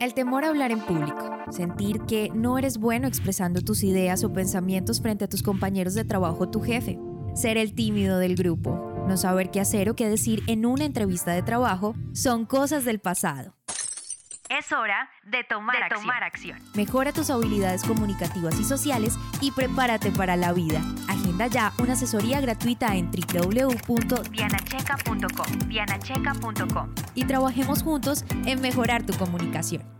El temor a hablar en público, sentir que no eres bueno expresando tus ideas o pensamientos frente a tus compañeros de trabajo o tu jefe, ser el tímido del grupo, no saber qué hacer o qué decir en una entrevista de trabajo, son cosas del pasado. Es hora de tomar, acción. Mejora tus habilidades comunicativas y sociales y prepárate para la vida. Ya una asesoría gratuita en www.dianacheca.com. Dianacheca.com. Y trabajemos juntos en mejorar tu comunicación.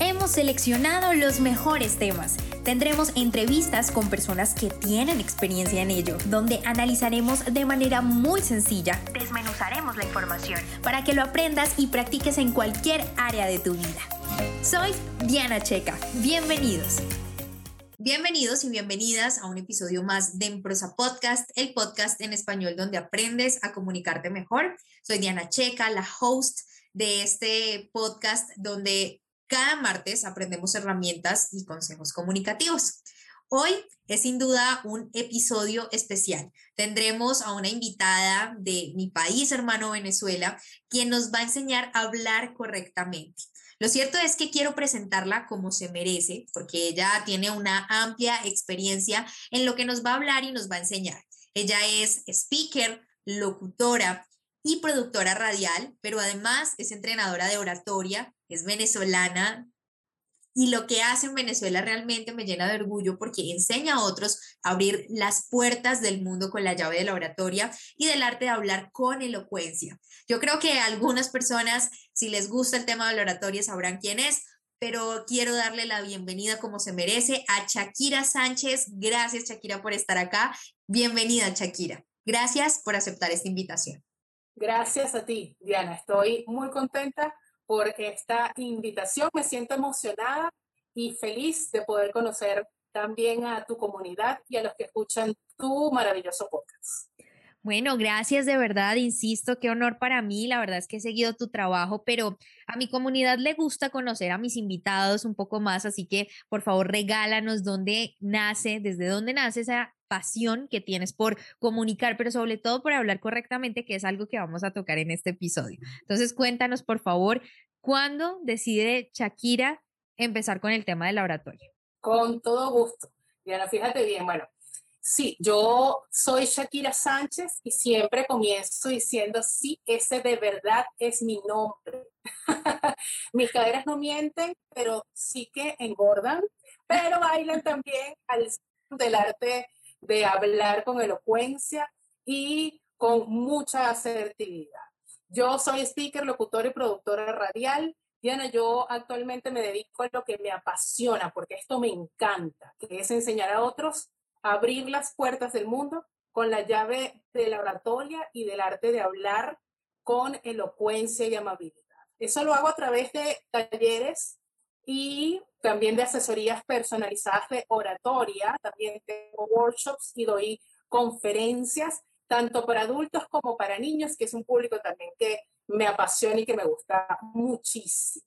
Hemos seleccionado los mejores temas. Tendremos entrevistas con personas que tienen experiencia en ello, donde analizaremos de manera muy sencilla, desmenuzaremos la información para que lo aprendas y practiques en cualquier área de tu vida. Soy Diana Checa. Bienvenidos. Bienvenidos y bienvenidas a un episodio más de Emprosa Podcast, el podcast en español donde aprendes a comunicarte mejor. Soy Diana Checa, la host de este podcast donde cada martes aprendemos herramientas y consejos comunicativos. Hoy es sin duda un episodio especial. Tendremos a una invitada de mi país hermano Venezuela, quien nos va a enseñar a hablar correctamente. Lo cierto es que quiero presentarla como se merece, porque ella tiene una amplia experiencia en lo que nos va a hablar y nos va a enseñar. Ella es speaker, locutora y productora radial, pero además es entrenadora de oratoria, es venezolana y lo que hace en Venezuela realmente me llena de orgullo porque enseña a otros a abrir las puertas del mundo con la llave de la oratoria y del arte de hablar con elocuencia. Yo creo que algunas personas, si les gusta el tema de la oratoria, sabrán quién es, pero quiero darle la bienvenida como se merece a Shakira Sánchez. Gracias, Shakira, por estar acá. Bienvenida, Shakira. Gracias por aceptar esta invitación. Gracias a ti, Diana. Estoy muy contenta por esta invitación. Me siento emocionada y feliz de poder conocer también a tu comunidad y a los que escuchan tu maravilloso podcast. Bueno, gracias de verdad, insisto, qué honor para mí, la verdad es que he seguido tu trabajo, pero a mi comunidad le gusta conocer a mis invitados un poco más, así que por favor regálanos dónde nace, desde dónde nace esa pasión que tienes por comunicar, pero sobre todo por hablar correctamente, que es algo que vamos a tocar en este episodio. Entonces, cuéntanos, por favor, ¿cuándo decide Shakira empezar con el tema del laboratorio? Con todo gusto. Diana, fíjate bien, bueno, sí, yo soy Shakira Sánchez y siempre comienzo diciendo, sí, ese de verdad es mi nombre. Mis caderas no mienten, pero sí que engordan, pero bailan también al del arte de hablar con elocuencia y con mucha asertividad. Yo soy speaker, locutor y productora radial. Diana, yo actualmente me dedico a lo que me apasiona, porque esto me encanta, que es enseñar a otros abrir las puertas del mundo con la llave de la oratoria y del arte de hablar con elocuencia y amabilidad. Eso lo hago a través de talleres y también de asesorías personalizadas de oratoria, también tengo workshops y doy conferencias, tanto para adultos como para niños, que es un público también que me apasiona y que me gusta muchísimo.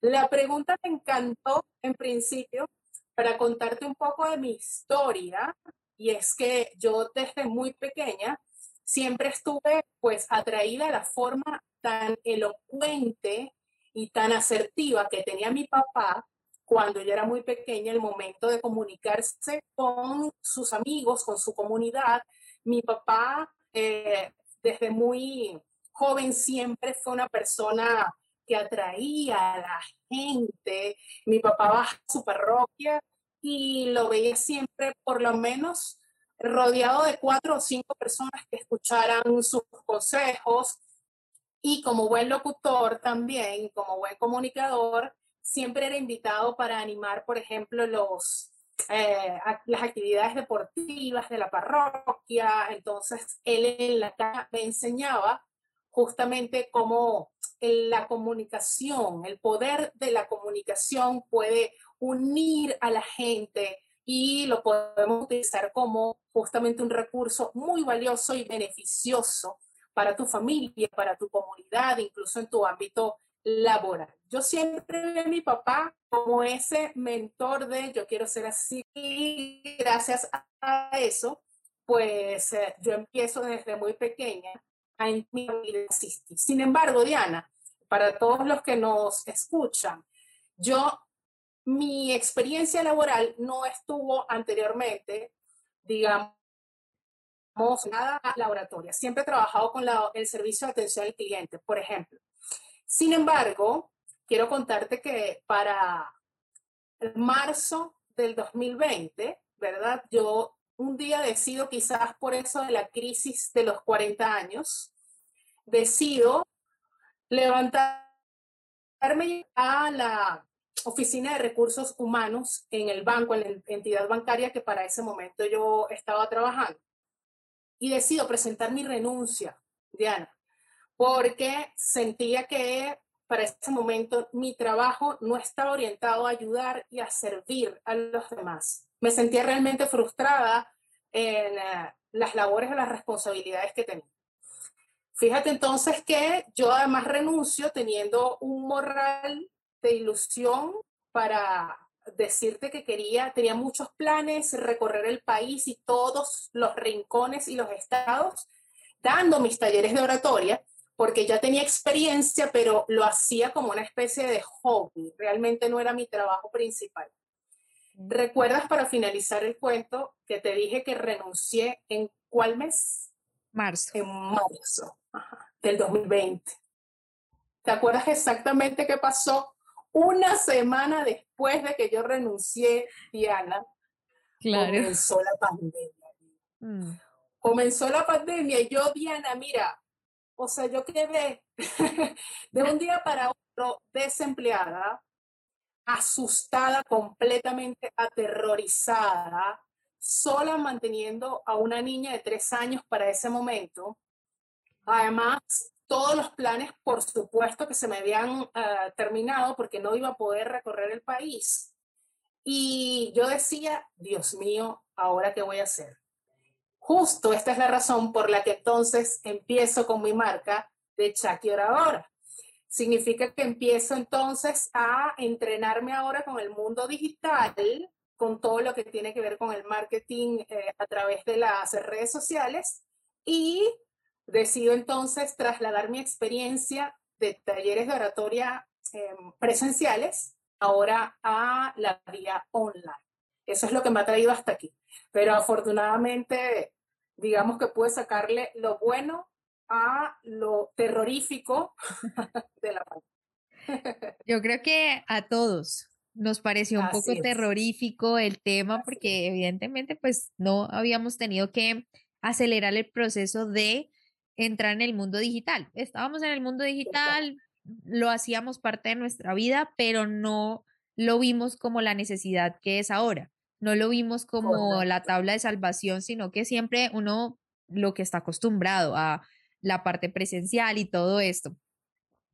La pregunta me encantó en principio para contarte un poco de mi historia, y es que yo desde muy pequeña siempre estuve pues atraída a la forma tan elocuente y tan asertiva que tenía mi papá cuando ella era muy pequeña, el momento de comunicarse con sus amigos, con su comunidad. Mi papá, eh, desde muy joven, siempre fue una persona que atraía a la gente. Mi papá va a su parroquia y lo veía siempre, por lo menos, rodeado de cuatro o cinco personas que escucharan sus consejos. Y como buen locutor también, como buen comunicador, siempre era invitado para animar, por ejemplo, los, eh, las actividades deportivas de la parroquia. Entonces, él me enseñaba justamente cómo la comunicación, el poder de la comunicación puede unir a la gente y lo podemos utilizar como justamente un recurso muy valioso y beneficioso para tu familia, para tu comunidad, incluso en tu ámbito laboral. Yo siempre vi a mi papá como ese mentor de yo quiero ser así y gracias a eso, pues eh, yo empiezo desde muy pequeña Sin embargo, Diana, para todos los que nos escuchan, yo, mi experiencia laboral no estuvo anteriormente, digamos, nada laboratoria. Siempre he trabajado con el servicio de atención al cliente, por ejemplo. Sin embargo, quiero contarte que para marzo del 2020, ¿verdad? Yo un día decido, quizás por eso de la crisis de los 40 años, decido levantarme a la oficina de recursos humanos en el banco, en la entidad bancaria que para ese momento yo estaba trabajando. Y decido presentar mi renuncia, Diana porque sentía que para ese momento mi trabajo no estaba orientado a ayudar y a servir a los demás. Me sentía realmente frustrada en eh, las labores o las responsabilidades que tenía. Fíjate entonces que yo además renuncio teniendo un moral de ilusión para decirte que quería, tenía muchos planes, recorrer el país y todos los rincones y los estados, dando mis talleres de oratoria porque ya tenía experiencia, pero lo hacía como una especie de hobby, realmente no era mi trabajo principal. ¿Recuerdas para finalizar el cuento que te dije que renuncié en cuál mes? Marzo. En marzo del 2020. ¿Te acuerdas exactamente qué pasó? Una semana después de que yo renuncié, Diana, claro. comenzó la pandemia. Mm. Comenzó la pandemia y yo, Diana, mira, o sea, yo quedé de un día para otro desempleada, asustada, completamente aterrorizada, sola manteniendo a una niña de tres años para ese momento. Además, todos los planes, por supuesto, que se me habían eh, terminado porque no iba a poder recorrer el país. Y yo decía, Dios mío, ¿ahora qué voy a hacer? Justo esta es la razón por la que entonces empiezo con mi marca de Chaki Oradora. Significa que empiezo entonces a entrenarme ahora con el mundo digital, con todo lo que tiene que ver con el marketing eh, a través de las redes sociales y decido entonces trasladar mi experiencia de talleres de oratoria em, presenciales ahora a la vía online. Eso es lo que me ha traído hasta aquí. Pero afortunadamente, digamos que pude sacarle lo bueno a lo terrorífico de la pandemia. Yo creo que a todos nos pareció un poco terrorífico el tema porque evidentemente pues no habíamos tenido que acelerar el proceso de entrar en el mundo digital. Estábamos en el mundo digital, lo hacíamos parte de nuestra vida, pero no lo vimos como la necesidad que es ahora. No lo vimos como la tabla de salvación, sino que siempre uno lo que está acostumbrado a la parte presencial y todo esto.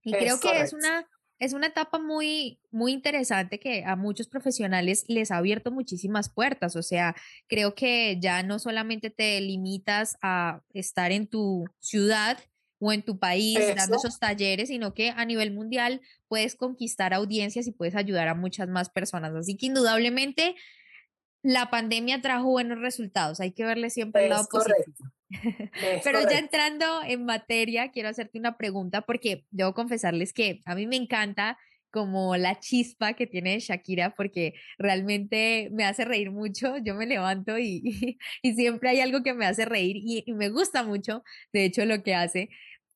Y creo que es una, es una etapa muy, muy interesante que a muchos profesionales les ha abierto muchísimas puertas. O sea, creo que ya no solamente te limitas a estar en tu ciudad o en tu país dando esos talleres, sino que a nivel mundial puedes conquistar audiencias y puedes ayudar a muchas más personas. Así que indudablemente la pandemia trajo buenos resultados, hay que verle siempre el lado positivo. Pero ya entrando en materia, quiero hacerte una pregunta porque debo confesarles que a mí me encanta como la chispa que tiene Shakira porque realmente me hace reír mucho, yo me levanto y, y, siempre hay algo que me hace reír y, y me gusta mucho, de hecho, lo que hace.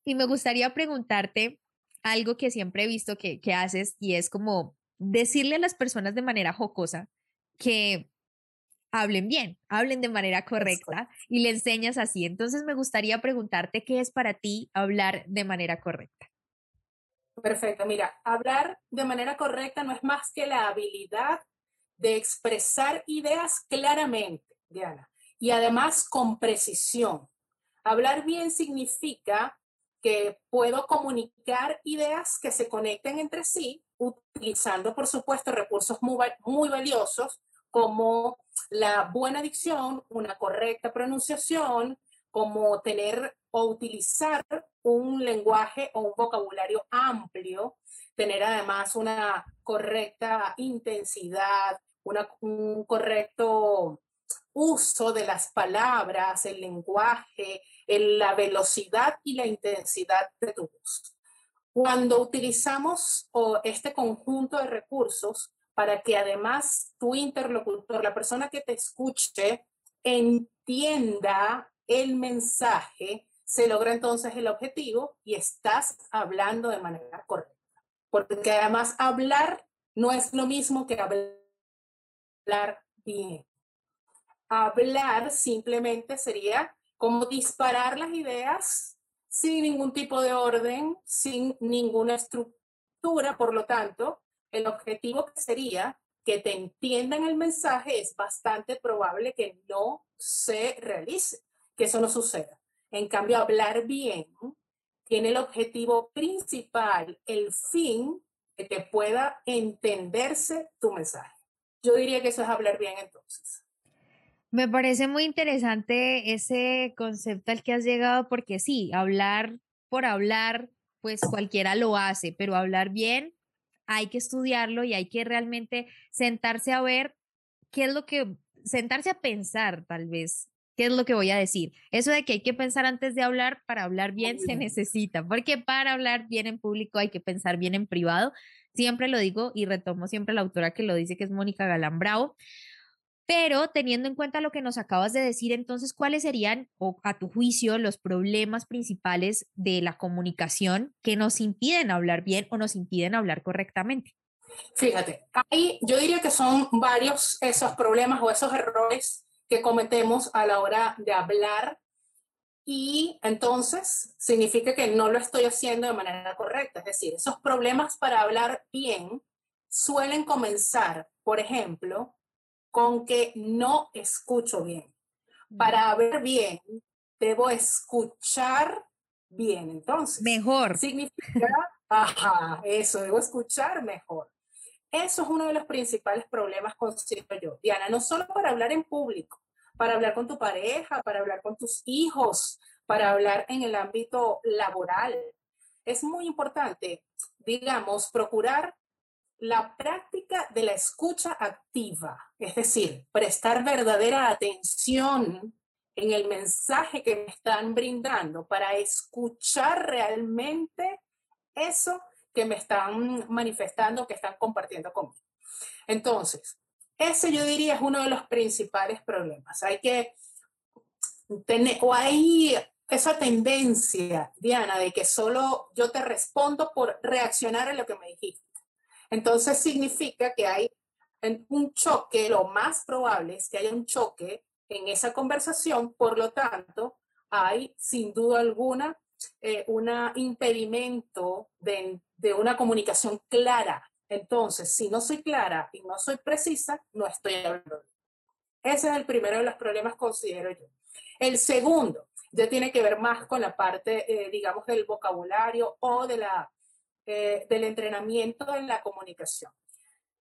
Y me gustaría preguntarte algo que siempre he visto que, que haces y es como decirle a las personas de manera jocosa que hablen bien, hablen de manera correcta y le enseñas así. Entonces me gustaría preguntarte qué es para ti hablar de manera correcta. Perfecto, mira, hablar de manera correcta no es más que la habilidad de expresar ideas claramente, Diana, y además con precisión. Hablar bien significa que puedo comunicar ideas que se conecten entre sí, utilizando, por supuesto, recursos muy, muy valiosos como la buena dicción, una correcta pronunciación, como tener o utilizar un lenguaje o un vocabulario amplio, tener además una correcta intensidad, un correcto uso de las palabras, el lenguaje, la velocidad y la intensidad de tu voz. Cuando utilizamos este conjunto de recursos para que además tu interlocutor, la persona que te escuche, entienda el mensaje, se logra entonces el objetivo y estás hablando de manera correcta. Porque además hablar no es lo mismo que hablar bien. Hablar simplemente sería como disparar las ideas sin ningún tipo de orden, sin ninguna estructura, por lo tanto, el objetivo sería que te entiendan el mensaje es bastante probable que no se realice, que eso no suceda. En cambio, hablar bien tiene el objetivo principal, el fin, de que pueda entenderse tu mensaje. Yo diría que eso es hablar bien entonces. Me parece muy interesante ese concepto al que has llegado porque sí, hablar por hablar, pues cualquiera lo hace, pero hablar bien hay que estudiarlo y hay que realmente sentarse a ver qué es lo que, sentarse a pensar tal vez, qué es lo que voy a decir. Eso de que hay que pensar antes de hablar, para hablar bien se necesita, porque para hablar bien en público hay que pensar bien en privado. Siempre lo digo y retomo siempre la autora que lo dice, que es Mónica Galán Bravo. Pero teniendo en cuenta lo que nos acabas de decir, entonces, ¿cuáles serían, o a tu juicio, los problemas principales de la comunicación que nos impiden hablar bien o nos impiden hablar correctamente? Fíjate, ahí yo diría que son varios esos problemas o esos errores que cometemos a la hora de hablar y entonces significa que no lo estoy haciendo de manera correcta. Es decir, esos problemas para hablar bien suelen comenzar, por ejemplo, con que no escucho bien. Para ver bien, debo escuchar bien. Entonces, mejor. Significa, ajá, eso, debo escuchar mejor. Eso es uno de los principales problemas, considero yo, Diana, no solo para hablar en público, para hablar con tu pareja, para hablar con tus hijos, para hablar en el ámbito laboral. Es muy importante, digamos, procurar la práctica de la escucha activa, es decir, prestar verdadera atención en el mensaje que me están brindando para escuchar realmente eso que me están manifestando, que están compartiendo conmigo. Entonces, ese yo diría es uno de los principales problemas. Hay que tener, o hay esa tendencia, Diana, de que solo yo te respondo por reaccionar a lo que me dijiste. Entonces significa que hay un choque, lo más probable es que haya un choque en esa conversación, por lo tanto, hay sin duda alguna eh, un impedimento de, de una comunicación clara. Entonces, si no soy clara y no soy precisa, no estoy hablando. Ese es el primero de los problemas, considero yo. El segundo ya tiene que ver más con la parte, eh, digamos, del vocabulario o de la eh, del entrenamiento en la comunicación.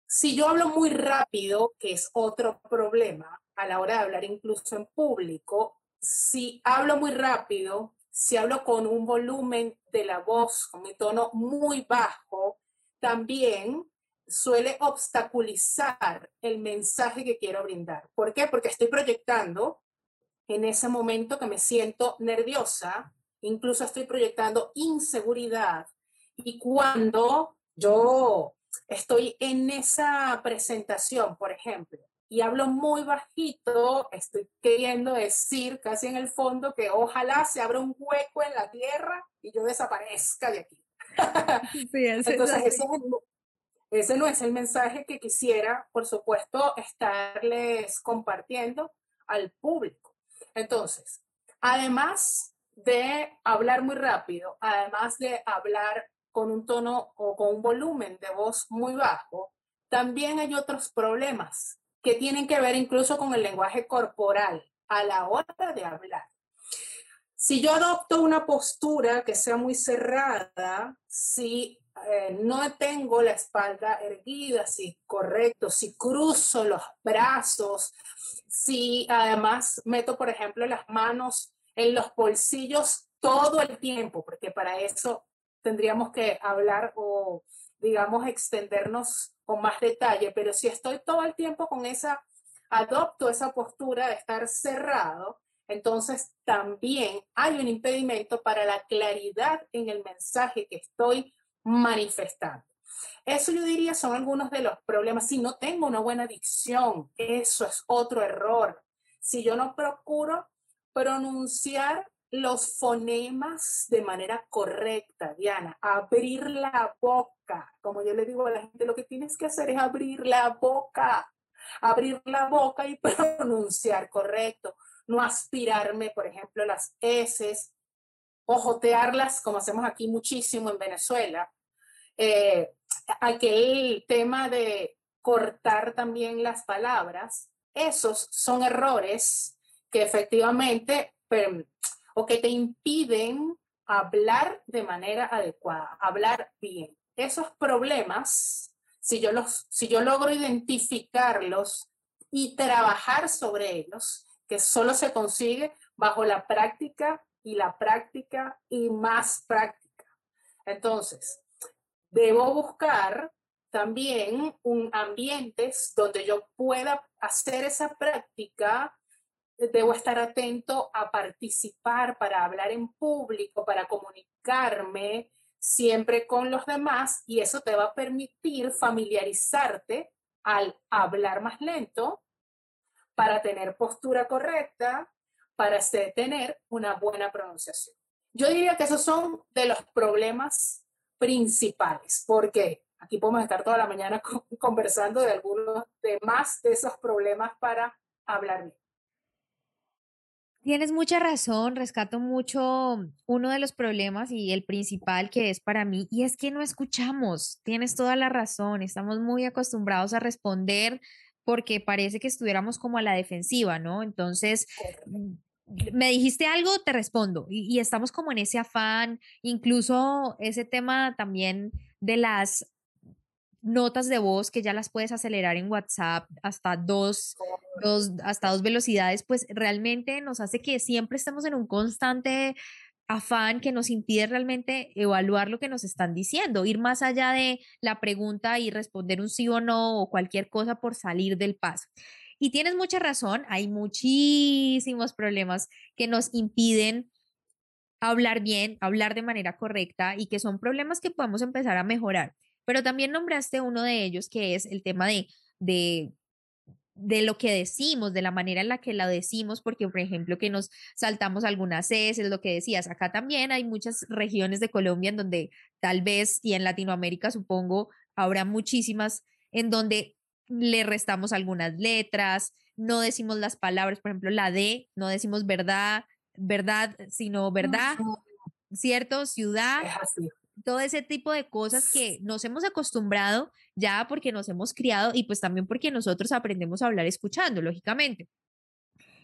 Si yo hablo muy rápido, que es otro problema a la hora de hablar incluso en público, si hablo muy rápido, si hablo con un volumen de la voz, con mi tono muy bajo, también suele obstaculizar el mensaje que quiero brindar. ¿Por qué? Porque estoy proyectando en ese momento que me siento nerviosa, incluso estoy proyectando inseguridad, y cuando yo estoy en esa presentación, por ejemplo, y hablo muy bajito, estoy queriendo decir casi en el fondo que ojalá se abra un hueco en la tierra y yo desaparezca de aquí. Entonces, ese, ese no es el mensaje que quisiera, por supuesto, estarles compartiendo al público. Entonces, además de hablar muy rápido, además de hablar con un tono o con un volumen de voz muy bajo, también hay otros problemas que tienen que ver incluso con el lenguaje corporal a la hora de hablar. Si yo adopto una postura que sea muy cerrada, si eh, no tengo la espalda erguida, si correcto, si cruzo los brazos, si además meto, por ejemplo, las manos en los bolsillos todo el tiempo, porque para eso tendríamos que hablar o, digamos, extendernos con más detalle, pero si estoy todo el tiempo con esa, adopto esa postura de estar cerrado, entonces también hay un impedimento para la claridad en el mensaje que estoy manifestando. Eso yo diría son algunos de los problemas. Si no tengo una buena dicción, eso es otro error. Si yo no procuro pronunciar los fonemas de manera correcta, Diana, abrir la boca. Como yo le digo a la gente, lo que tienes que hacer es abrir la boca, abrir la boca y pronunciar correcto. No aspirarme, por ejemplo, las S, ojotearlas como hacemos aquí muchísimo en Venezuela. Eh, aquel tema de cortar también las palabras, esos son errores que efectivamente o que te impiden hablar de manera adecuada, hablar bien. Esos problemas, si yo, los, si yo logro identificarlos y trabajar sobre ellos, que solo se consigue bajo la práctica y la práctica y más práctica. Entonces, debo buscar también un ambientes donde yo pueda hacer esa práctica debo estar atento a participar, para hablar en público, para comunicarme siempre con los demás y eso te va a permitir familiarizarte al hablar más lento, para tener postura correcta, para tener una buena pronunciación. Yo diría que esos son de los problemas principales, porque aquí podemos estar toda la mañana conversando de algunos de más de esos problemas para hablar bien. Tienes mucha razón, rescato mucho uno de los problemas y el principal que es para mí, y es que no escuchamos. Tienes toda la razón, estamos muy acostumbrados a responder porque parece que estuviéramos como a la defensiva, ¿no? Entonces, mm, me dijiste algo, te respondo, y, y estamos como en ese afán, incluso ese tema también de las notas de voz que ya las puedes acelerar en WhatsApp hasta dos, dos, hasta dos velocidades, pues realmente nos hace que siempre estemos en un constante afán que nos impide realmente evaluar lo que nos están diciendo, ir más allá de la pregunta y responder un sí o no o cualquier cosa por salir del paso. Y tienes mucha razón, hay muchísimos problemas que nos impiden hablar bien, hablar de manera correcta y que son problemas que podemos empezar a mejorar. Pero también nombraste uno de ellos que es el tema de, de, de lo que decimos, de la manera en la que la decimos, porque por ejemplo que nos saltamos algunas es lo que decías, acá también hay muchas regiones de Colombia en donde tal vez, y en Latinoamérica supongo, habrá muchísimas en donde le restamos algunas letras, no decimos las palabras, por ejemplo, la D, no decimos verdad, verdad, sino verdad, ¿cierto? Ciudad todo ese tipo de cosas que nos hemos acostumbrado ya porque nos hemos criado y pues también porque nosotros aprendemos a hablar escuchando, lógicamente.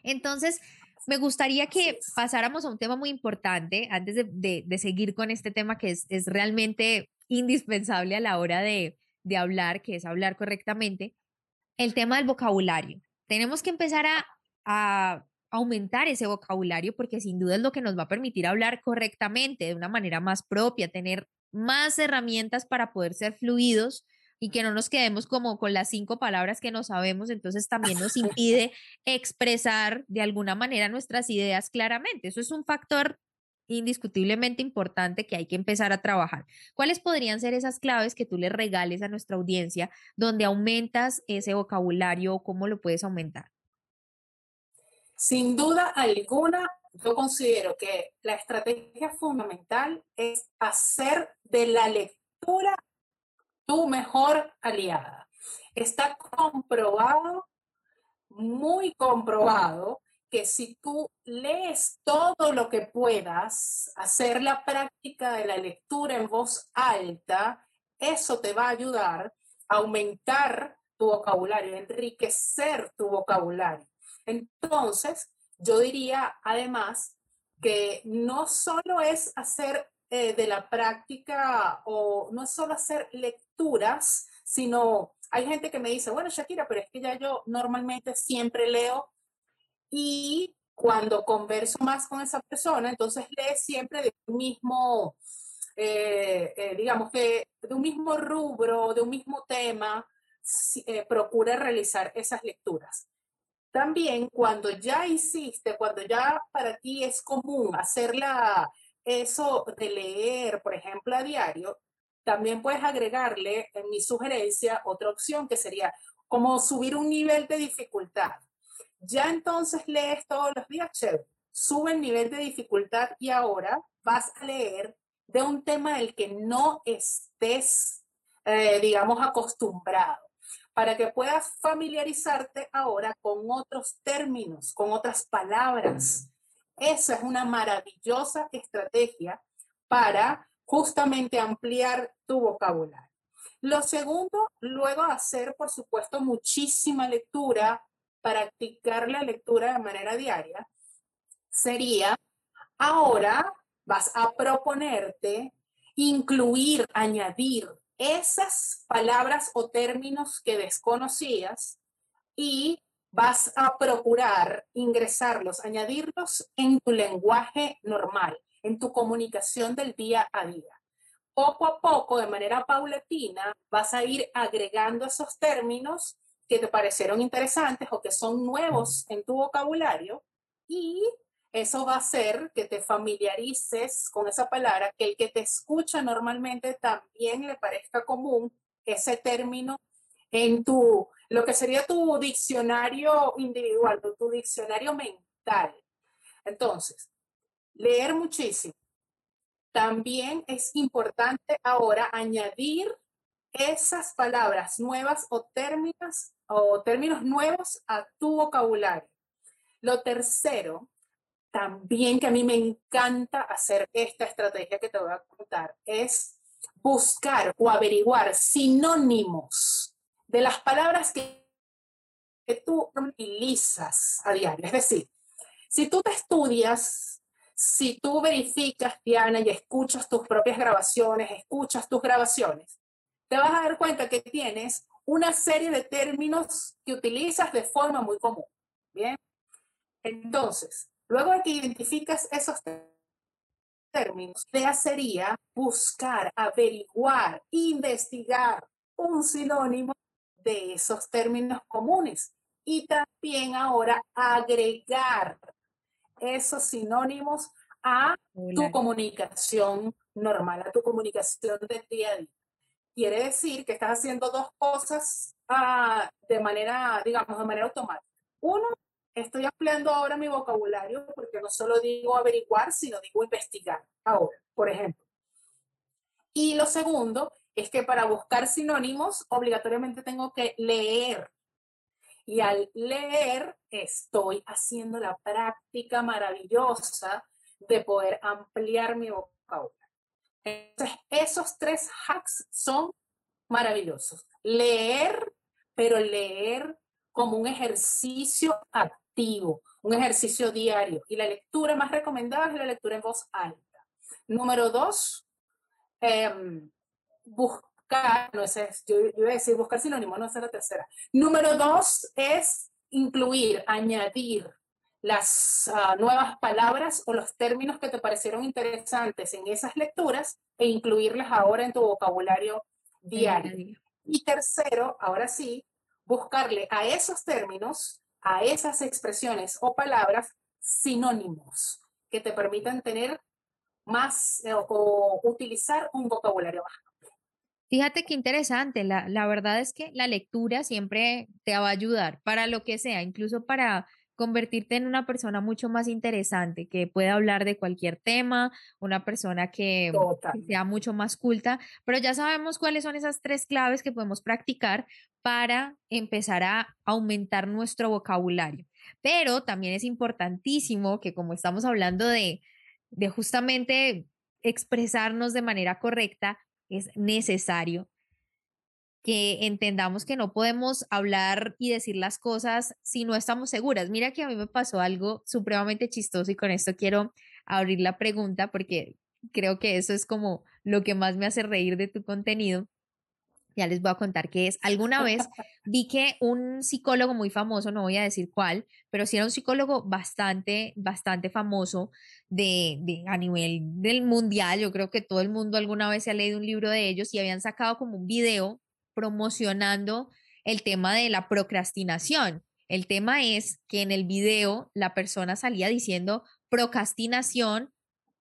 Entonces, me gustaría que pasáramos a un tema muy importante antes de, seguir con este tema que es, realmente indispensable a la hora de, hablar, que es hablar correctamente, el tema del vocabulario. Tenemos que empezar a aumentar ese vocabulario porque sin duda es lo que nos va a permitir hablar correctamente, de una manera más propia, tener más herramientas para poder ser fluidos y que no nos quedemos como con las cinco palabras que no sabemos, entonces también nos impide expresar de alguna manera nuestras ideas claramente. Eso es un factor indiscutiblemente importante que hay que empezar a trabajar. ¿Cuáles podrían ser esas claves que tú le regales a nuestra audiencia donde aumentas ese vocabulario o cómo lo puedes aumentar? Sin duda alguna, yo considero que la estrategia fundamental es hacer de la lectura tu mejor aliada. Está comprobado, muy comprobado, que si tú lees todo lo que puedas, hacer la práctica de la lectura en voz alta, eso te va a ayudar a aumentar tu vocabulario, enriquecer tu vocabulario. Entonces, yo diría además que no solo es hacer eh, de la práctica o no es solo hacer lecturas, sino hay gente que me dice, bueno, Shakira, pero es que ya yo normalmente siempre leo y cuando converso más con esa persona, entonces lee siempre de un mismo, eh, eh, digamos que de un mismo rubro, de un mismo tema, procura realizar esas lecturas. También cuando ya hiciste, cuando ya para ti es común hacerla, eso de leer, por ejemplo, a diario, también puedes agregarle en mi sugerencia otra opción que sería como subir un nivel de dificultad. Ya entonces lees todos los días, chévere. Sube el nivel de dificultad y ahora vas a leer de un tema del que no estés, eh, digamos, acostumbrado para que puedas familiarizarte ahora con otros términos, con otras palabras. Esa es una maravillosa estrategia para justamente ampliar tu vocabulario. Lo segundo, luego hacer, por supuesto, muchísima lectura, practicar la lectura de manera diaria, sería, ahora vas a proponerte incluir, añadir esas palabras o términos que desconocías y vas a procurar ingresarlos, añadirlos en tu lenguaje normal, en tu comunicación del día a día. Poco a poco, de manera paulatina, vas a ir agregando esos términos que te parecieron interesantes o que son nuevos en tu vocabulario y eso va a hacer que te familiarices con esa palabra, que el que te escucha normalmente también le parezca común ese término en tu, lo que sería tu diccionario individual, tu diccionario mental. Entonces, leer muchísimo. También es importante ahora añadir esas palabras nuevas o términos, o términos nuevos a tu vocabulario. Lo tercero también que a mí me encanta hacer esta estrategia que te voy a contar es buscar o averiguar sinónimos de las palabras que, que tú utilizas a diario. Es decir, si tú te estudias, si tú verificas, Diana, y escuchas tus propias grabaciones, escuchas tus grabaciones, te vas a dar cuenta que tienes una serie de términos que utilizas de forma muy común. Bien. Entonces, Luego de que identificas esos términos, idea sería buscar, averiguar, investigar un sinónimo de esos términos comunes y también ahora agregar esos sinónimos a tu comunicación normal, a tu comunicación de día a día. Quiere decir que estás haciendo dos cosas ah, de manera, digamos, de manera automática. Uno, estoy ampliando ahora mi vocabulario porque no solo digo averiguar, sino digo investigar ahora, por ejemplo. Y lo segundo es que para buscar sinónimos, obligatoriamente tengo que leer. Y al leer, estoy haciendo la práctica maravillosa de poder ampliar mi vocabulario. Entonces, esos tres hacks son maravillosos. Leer, pero leer como un ejercicio activo un ejercicio diario. Y la lectura más recomendada es la lectura en voz alta. Número dos, em, buscar, no sé, yo, iba a decir buscar sinónimo, no es la tercera. Número dos es incluir, añadir las ah, nuevas palabras o los términos que te parecieron interesantes en esas lecturas e incluirlas ahora en tu vocabulario diario. Y tercero, ahora sí, buscarle a esos términos a esas expresiones o palabras sinónimos que te permitan tener más eh, o, utilizar un vocabulario más Fíjate qué interesante, la, la verdad es que la lectura siempre te va a ayudar para lo que sea, incluso para convertirte en una persona mucho más interesante, que pueda hablar de cualquier tema, una persona que, que, sea mucho más culta, pero ya sabemos cuáles son esas tres claves que podemos practicar para empezar a aumentar nuestro vocabulario. Pero también es importantísimo que como estamos hablando de, de justamente expresarnos de manera correcta, es necesario que entendamos que no podemos hablar y decir las cosas si no estamos seguras. Mira que a mí me pasó algo supremamente chistoso y con esto quiero abrir la pregunta porque creo que eso es como lo que más me hace reír de tu contenido. Ya les voy a contar qué es. Alguna vez vi que un psicólogo muy famoso, no voy a decir cuál, pero sí era un psicólogo bastante, bastante famoso de, de, a nivel del mundial. Yo creo que todo el mundo alguna vez se ha leído un libro de ellos y habían sacado como un video promocionando el tema de la procrastinación. El tema es que en el video la persona salía diciendo procrastinación,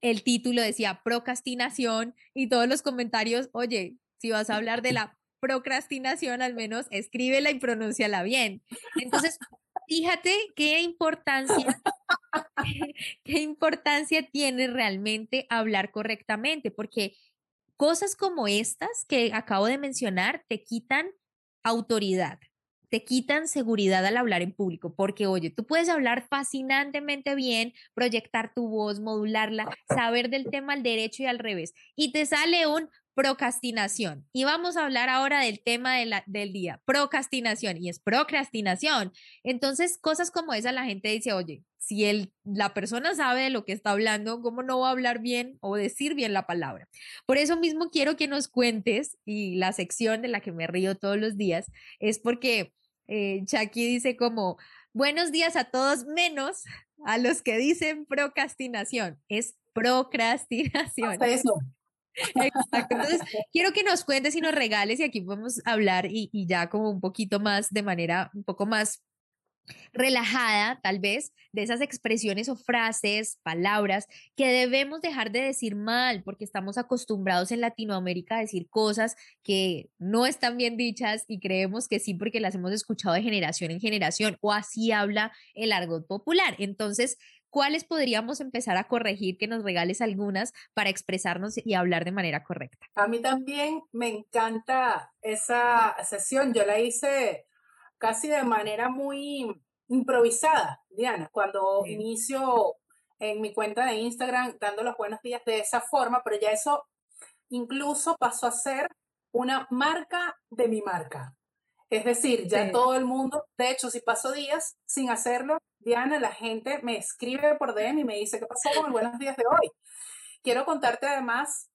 el título decía procrastinación y todos los comentarios, oye, si vas a hablar de la procrastinación, al menos escríbela y pronúnciala bien. Entonces, fíjate qué importancia, qué importancia tiene realmente hablar correctamente, porque cosas como estas que acabo de mencionar te quitan autoridad, te quitan seguridad al hablar en público, porque oye, tú puedes hablar fascinantemente bien, proyectar tu voz, modularla, saber del tema al derecho y al revés, y te sale un procrastinación. Y vamos a hablar ahora del tema del día, procrastinación, y es procrastinación. Entonces, cosas como esa, la gente dice, oye, si el, la persona sabe de lo que está hablando, ¿cómo no va a hablar bien o decir bien la palabra? Por eso mismo quiero que nos cuentes, y la sección de la que me río todos los días, es porque eh, Chucky dice como, buenos días a todos, menos a los que dicen procrastinación. Es procrastinación. eso. Exacto. Entonces, quiero que nos cuentes y nos regales y aquí podemos hablar y, y, ya como un poquito más de manera un poco más relajada, tal vez, de esas expresiones o frases, palabras que debemos dejar de decir mal, porque estamos acostumbrados en Latinoamérica a decir cosas que no están bien dichas y creemos que sí porque las hemos escuchado de generación en generación o así habla el argot popular. Entonces, ¿cuáles podríamos empezar a corregir? Que nos regales algunas para expresarnos y hablar de manera correcta. A mí también me encanta esa sesión. Yo la hice casi de manera muy improvisada, Diana, cuando inicio en mi cuenta de Instagram dando los buenos días de esa forma, pero ya eso incluso pasó a ser una marca de mi marca. Es decir, ya todo el mundo, de hecho, si paso días sin hacerlo, Diana, la gente me escribe por DM y me dice, ¿qué pasó con el buenos días de hoy? Quiero contarte además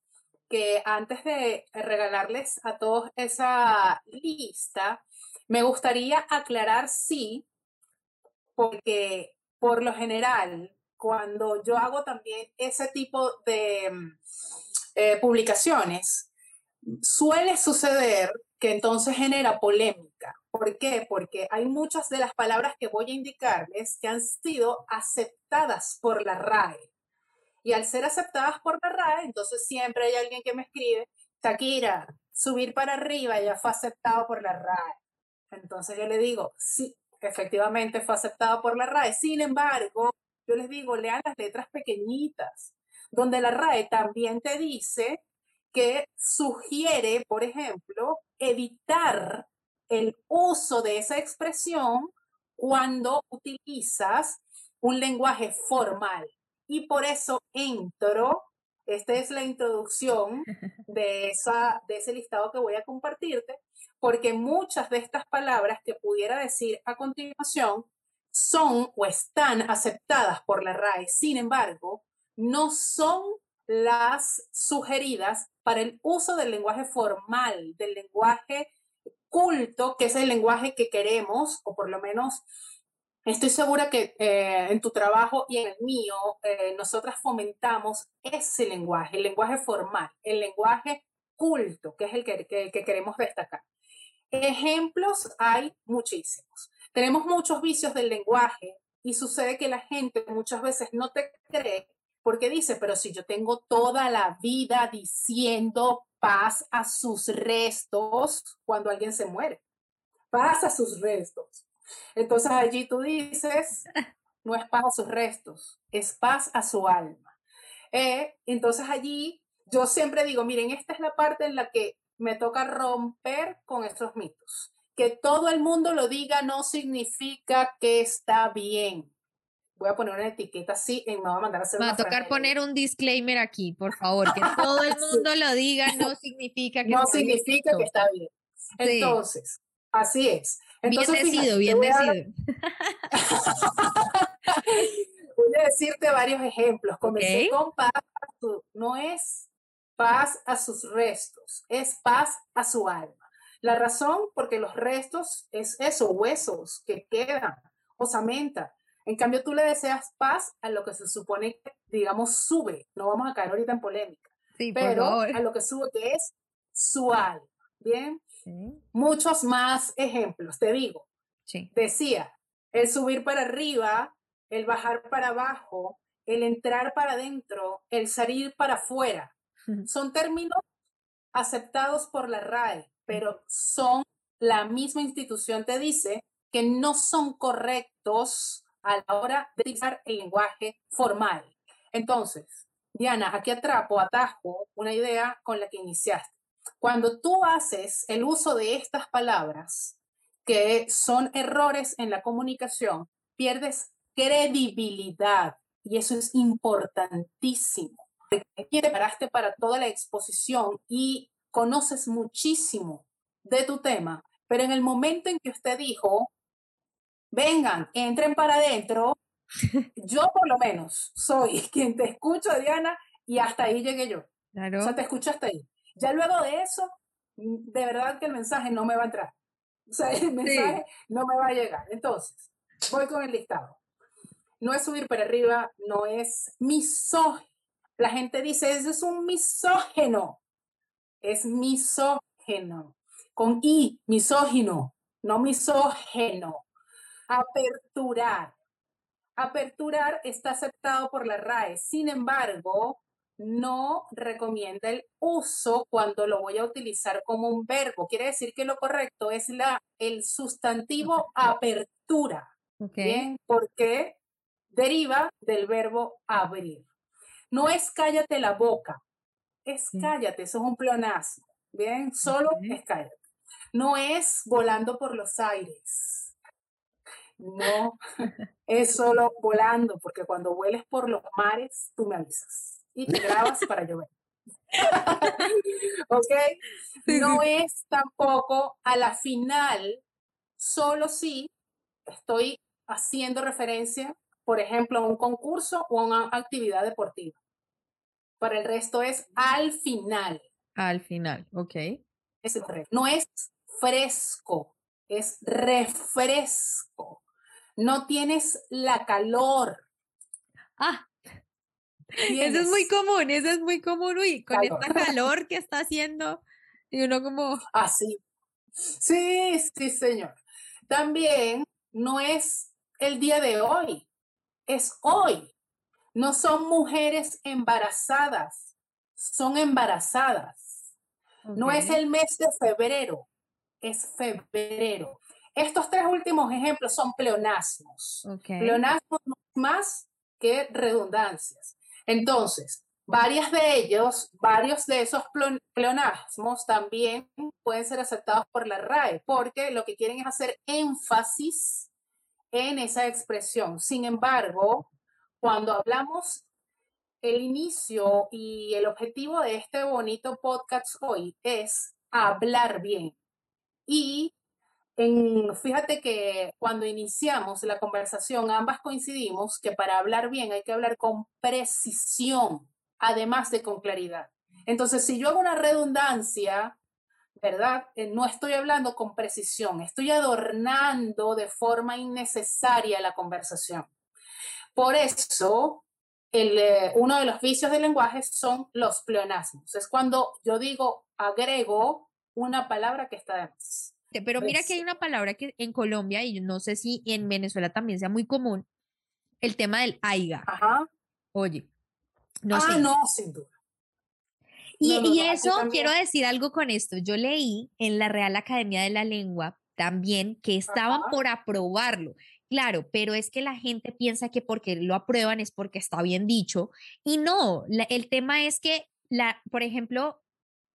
que antes de regalarles a todos esa lista, me gustaría aclarar, sí, porque por lo general, cuando yo hago también ese tipo de mm, eh, publicaciones, suele suceder que entonces genera polémica. ¿Por qué? Porque hay muchas de las palabras que voy a indicarles que han sido aceptadas por la RAE. Y al ser aceptadas por la RAE, entonces siempre hay alguien que me escribe, Takira, subir para arriba ya fue aceptado por la RAE. Entonces yo le digo, sí, efectivamente fue aceptado por la RAE. Sin embargo, yo les digo, lean las letras pequeñitas, donde la RAE también te dice que sugiere, por ejemplo, evitar el uso de esa expresión cuando utilizas un lenguaje formal. Y por eso entro, esta es la introducción de, esa, de ese listado que voy a compartirte, porque muchas de estas palabras que pudiera decir a continuación son o están aceptadas por la RAE, sin embargo, no son las sugeridas para el uso del lenguaje formal, del lenguaje culto, que es el lenguaje que queremos, o por lo menos estoy segura que eh, en tu trabajo y en el mío, eh, nosotras fomentamos ese lenguaje, el lenguaje formal, el lenguaje culto, que es el que queremos destacar. Ejemplos hay muchísimos. Tenemos muchos vicios del lenguaje y sucede que la gente muchas veces no te cree porque dice, pero si yo tengo toda la vida diciendo paz a sus restos cuando alguien se muere, paz a sus restos. Entonces allí tú dices, no es paz a sus restos, es paz a su alma. Eh, entonces allí yo siempre digo, miren, esta es la parte en la que me toca romper con estos mitos. Que todo el mundo lo diga no significa que está bien. Voy a poner una etiqueta así y me va a mandar a hacer Va a tocar poner un disclaimer aquí, por favor. Que todo el mundo lo diga no significa que, no significa que está bien. Entonces, así es. Entonces, bien decido, bien decido. voy a decirte varios ejemplos. Comencé con paz no es paz a sus restos, es paz a su alma. La razón, porque los restos es eso, huesos que quedan, osamenta. En cambio, tú le deseas paz a lo que se supone que, digamos, sube. No vamos a caer ahorita en polémica. pero a lo que sube, que es su alma. Bien. Muchos más ejemplos, te digo. Decía, el subir para arriba, el bajar para abajo, el entrar para adentro, el salir para afuera. Son términos aceptados por la RAE, pero son, la misma institución te dice que no son correctos a la hora de utilizar el lenguaje formal. Entonces, Diana, aquí atrapo, atajo una idea con la que iniciaste. Cuando tú haces el uso de estas palabras, que son errores en la comunicación, pierdes credibilidad y eso es importantísimo. Te preparaste para toda la exposición y conoces muchísimo de tu tema, pero en el momento en que usted dijo, vengan, entren para adentro, yo por lo menos soy quien te escucho, Diana, y hasta ahí llegué yo. Claro. O sea, te escucho hasta ahí. Ya luego de eso, de verdad que el mensaje no me va a entrar. O sea, el mensaje no me va a llegar. Entonces, voy con el listado. No es subir para arriba, no es misógino. La gente dice, eso es un misógeno. Es misógeno. Con I, misógino, no misógeno. Aperturar. Aperturar está aceptado por la RAE. Sin embargo, no recomienda el uso cuando lo voy a utilizar como un verbo. Quiere decir que lo correcto es la, el sustantivo apertura. Bien, porque deriva del verbo abrir. No es cállate la boca, es cállate, eso es un pleonasmo. Bien, solo es cállate. No es volando por los aires. No, es solo volando, porque cuando vueles por los mares, tú me avisas y te grabas para llover. ¿Ok? No es tampoco a la final, solo si estoy haciendo referencia, por ejemplo, a un concurso o a una actividad deportiva. Para el resto es al final. Al final, ok. Es no es fresco, es refresco. No tienes la calor. Ah, eso es muy común, eso es muy común, uy, con esta calor que está haciendo, y uno como... Así. Ah, sí, sí, señor. También no es el día de hoy, es hoy. No son mujeres embarazadas, son embarazadas. No es el mes de febrero, es febrero. Estos tres últimos ejemplos son pleonasmos. Pleonasmos más que redundancias. Entonces, varias de ellos, varios de esos pleonasmos también pueden ser aceptados por la RAE, porque lo que quieren es hacer énfasis en esa expresión. Sin embargo, cuando hablamos el inicio y el objetivo de este bonito podcast hoy es hablar bien. Y fíjate que cuando iniciamos la conversación, ambas coincidimos que para hablar bien hay que hablar con precisión, además de con claridad. Entonces, si yo hago una redundancia, ¿verdad? Eh, no estoy hablando con precisión, estoy adornando de forma innecesaria la conversación. Por eso, eh, uno de los vicios del lenguaje son los pleonasmos. Es cuando yo digo, agrego una palabra que está de más. Pero mira que hay una palabra que en Colombia, y no sé si en Venezuela también sea muy común, el tema del aiga. Ajá. Oye, no ah, no, sin duda. Y, eso, quiero decir algo con esto. Yo leí en la Real Academia de la Lengua también que estaban por aprobarlo. Claro, pero es que la gente piensa que porque lo aprueban es porque está bien dicho. Y no, el tema es que, la, por ejemplo,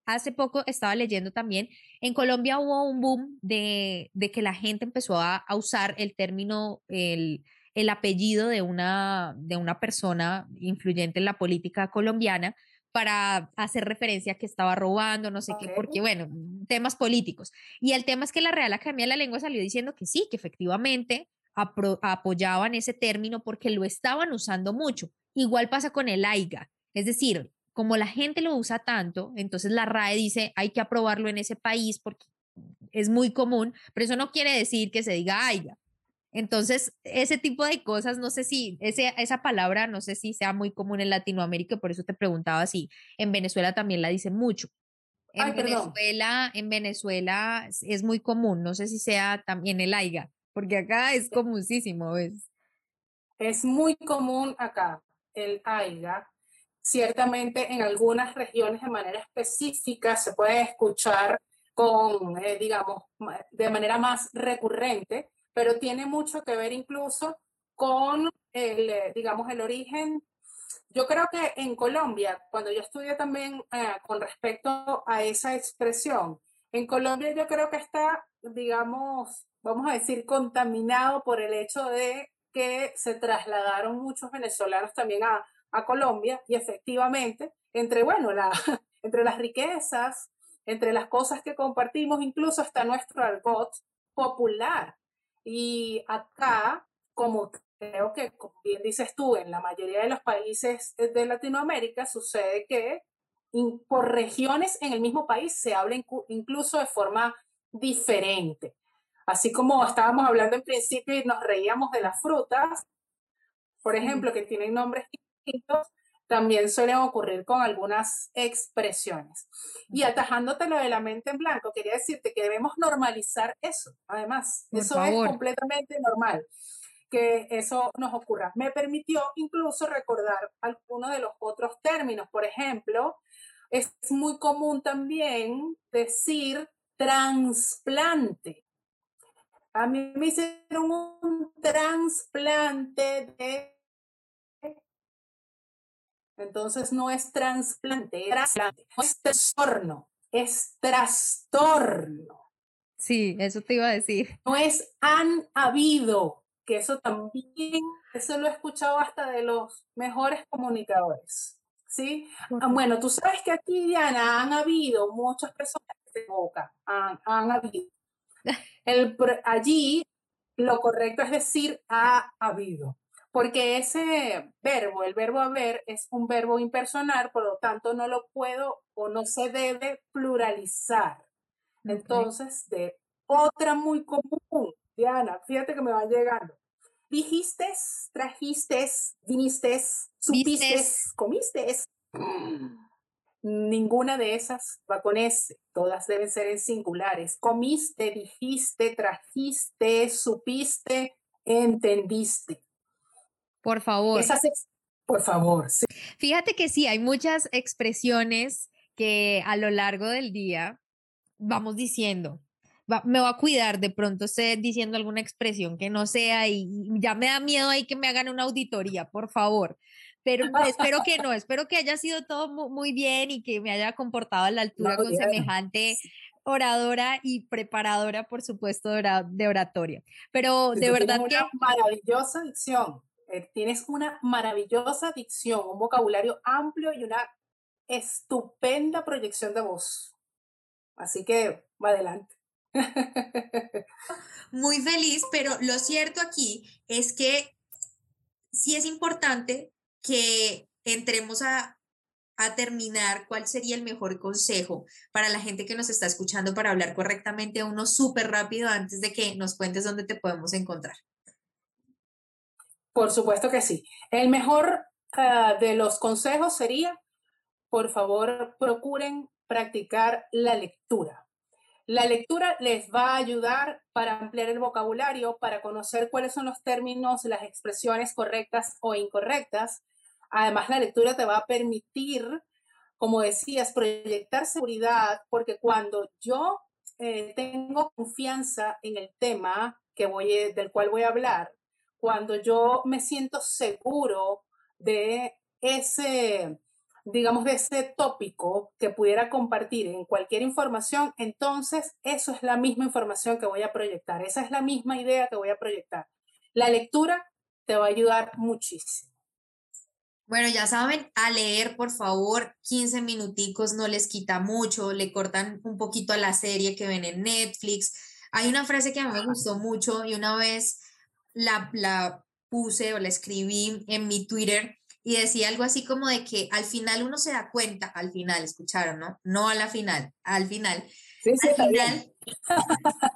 hace poco estaba leyendo también, en Colombia hubo un boom de, que la gente empezó a, usar el término, el, apellido de una, de una persona influyente en la política colombiana para hacer referencia a que estaba robando, no sé qué, porque bueno, temas políticos. Y el tema es que la Real Academia de la Lengua salió diciendo que sí, que efectivamente apoyaban ese término porque lo estaban usando mucho. Igual pasa con el AIGA. Es decir, como la gente lo usa tanto, entonces la RAE dice hay que aprobarlo en ese país porque es muy común, pero eso no quiere decir que se diga aiga. Entonces, ese tipo de cosas, no sé si, ese, esa palabra, no sé si sea muy común en Latinoamérica, por eso te preguntaba si en Venezuela también la dicen mucho. En Venezuela, en Venezuela es muy común, no sé si sea también el aiga, porque acá es comunísimo, ¿ves? Es muy común acá el AIGA. Ciertamente en algunas regiones de manera específica se puede escuchar con, eh, digamos, de manera más recurrente, pero tiene mucho que ver incluso con el, eh, digamos, el origen. Yo creo que en Colombia, cuando yo estudié también eh, con respecto a esa expresión, en Colombia yo creo que está, digamos, vamos a decir, contaminado por el hecho de que se trasladaron muchos venezolanos también a, Colombia y efectivamente, entre, bueno, la, entre las riquezas, entre las cosas que compartimos, incluso está nuestro argot popular. Y acá, como creo que, como bien dices tú, en la mayoría de los países de Latinoamérica sucede que por regiones en el mismo país se habla incluso de forma diferente. Así como estábamos hablando en principio y nos reíamos de las frutas, por ejemplo, que tienen nombres distintos, también suelen ocurrir con algunas expresiones. Y atajándote lo de la mente en blanco, quería decirte que debemos normalizar eso, además. eso es completamente normal que eso nos ocurra. Me permitió incluso recordar algunos de los otros términos. Por ejemplo, es muy común también decir trasplante. A mí me hicieron un trasplante de... Entonces no es trasplante, es no es trastorno, es trastorno. Sí, eso te iba a decir. No es han habido, que eso también, eso lo he escuchado hasta de los mejores comunicadores. ¿Sí? Ah, bueno, tú sabes que aquí, Diana, han habido muchas personas que se equivocan, han, han habido. El, allí lo correcto es decir ha habido, porque ese verbo, el verbo haber, es un verbo impersonal, por lo tanto no lo puedo o no se debe pluralizar. Entonces, de otra muy común, Diana, fíjate que me va llegando. Dijiste, trajiste, viniste, supiste, comiste. Ninguna de esas va con S, todas deben ser en singulares. Comiste, dijiste, trajiste, supiste, entendiste. Por favor. por favor. Fíjate que sí, hay muchas expresiones que a lo largo del día vamos diciendo. me voy a cuidar, de pronto esté diciendo alguna expresión que no sea y ya me da miedo ahí que me hagan una auditoría, por favor pero espero que no, espero que haya sido todo muy bien y que me haya comportado a la altura con semejante oradora y preparadora, por supuesto, de oratoria. Pero de verdad que... Una maravillosa dicción, eh, tienes una maravillosa dicción, un vocabulario amplio y una estupenda proyección de voz. Así que, va adelante. Muy feliz, pero lo cierto aquí es que sí es importante que entremos a, terminar cuál sería el mejor consejo para la gente que nos está escuchando para hablar correctamente uno súper rápido antes de que nos cuentes dónde te podemos encontrar. Por supuesto que sí. El mejor ah, de los consejos sería, por favor, procuren practicar la lectura. La lectura les va a ayudar para ampliar el vocabulario, para conocer cuáles son los términos, las expresiones correctas o incorrectas, Además, la lectura te va a permitir, como decías, proyectar seguridad, porque cuando yo eh, tengo confianza en el tema que voy, del cual voy a hablar, cuando yo me siento seguro de ese, digamos, de ese tópico que pudiera compartir en cualquier información, entonces eso es la misma información que voy a proyectar, esa es la misma idea que voy a proyectar. La lectura te va a ayudar muchísimo. Bueno, ya saben, a leer, por favor, 15 minuticos no les quita mucho, le cortan un poquito a la serie que ven en Netflix. Hay una frase que a mí me gustó mucho y una vez la, la puse o la escribí en mi Twitter y decía algo así como de que al final uno se da cuenta, al final, escucharon, ¿no? No a la final, al final. al, final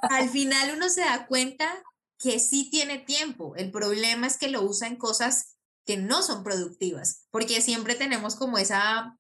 al final uno se da cuenta que sí tiene tiempo. El problema es que lo usa en cosas que no son productivas, porque siempre tenemos como esa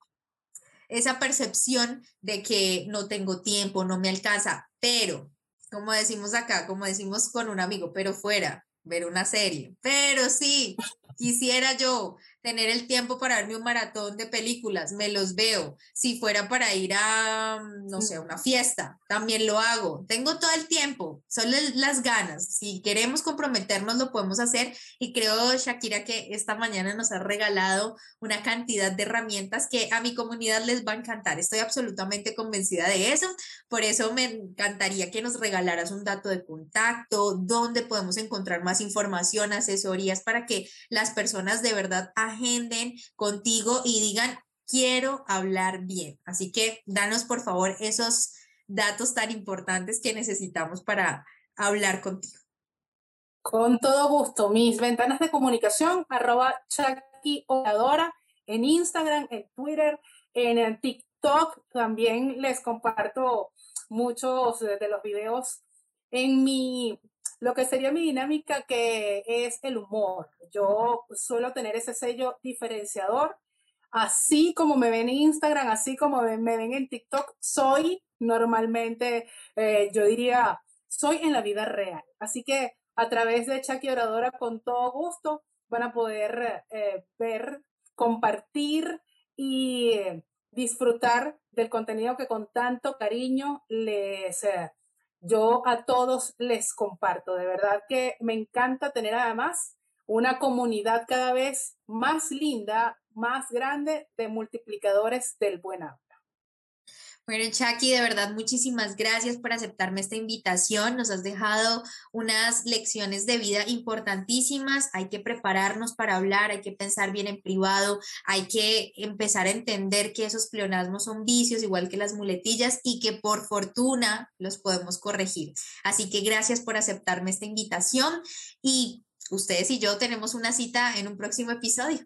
esa percepción de que no tengo tiempo, no me alcanza, pero, como decimos acá, como decimos con un amigo, pero fuera, ver una serie, pero sí, quisiera yo tener el tiempo para verme un maratón de películas, me los veo. Si fuera para ir a, mm, no sé, una fiesta, también lo hago. Tengo todo el tiempo, son las ganas. Si queremos comprometernos, lo podemos hacer. Y creo, Shakira, que esta mañana nos ha regalado una cantidad de herramientas que a mi comunidad les va a encantar. Estoy absolutamente convencida de eso. Por eso me encantaría que nos regalaras un dato de contacto, dónde podemos encontrar más información, asesorías para que las personas de verdad agenden contigo y digan, quiero hablar bien. Así que danos por favor esos datos tan importantes que necesitamos para hablar contigo. Con todo gusto. Mis ventanas de comunicación, arroba Chucky Oradora, en Instagram, en Twitter, en el TikTok. También les comparto muchos de los videos en mi lo que sería mi dinámica que es el humor. Yo suelo tener ese sello diferenciador. Así como me ven en Instagram, así como me, ven en TikTok, soy normalmente, eh, yo diría, soy en la vida real. Así que a través de Chucky Oradora, con todo gusto, van a poder eh, ver, compartir y disfrutar del contenido que con tanto cariño les, eh, yo a todos les comparto. De verdad que me encanta tener además una comunidad cada vez más linda, más grande de multiplicadores del buen habla. Bueno, Chucky, de verdad, muchísimas gracias por aceptarme esta invitación. Nos has dejado unas lecciones de vida importantísimas. Hay que prepararnos para hablar, hay que pensar bien en privado, hay que empezar a entender que esos pleonasmos son vicios, igual que las muletillas, y que por fortuna los podemos corregir. Así que gracias por aceptarme esta invitación y ustedes y yo tenemos una cita en un próximo episodio.